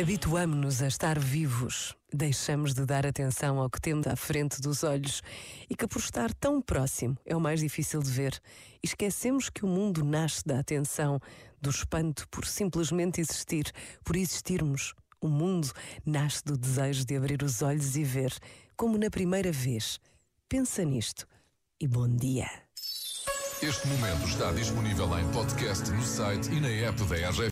Habituamo-nos a estar vivos, deixamos de dar atenção ao que temos à frente dos olhos e que, por estar tão próximo, é o mais difícil de ver. Esquecemos que o mundo nasce da atenção, do espanto por simplesmente existir, por existirmos. O mundo nasce do desejo de abrir os olhos e ver, como na primeira vez. Pensa nisto e bom dia. Este momento está disponível em podcast no site e na app da RGF.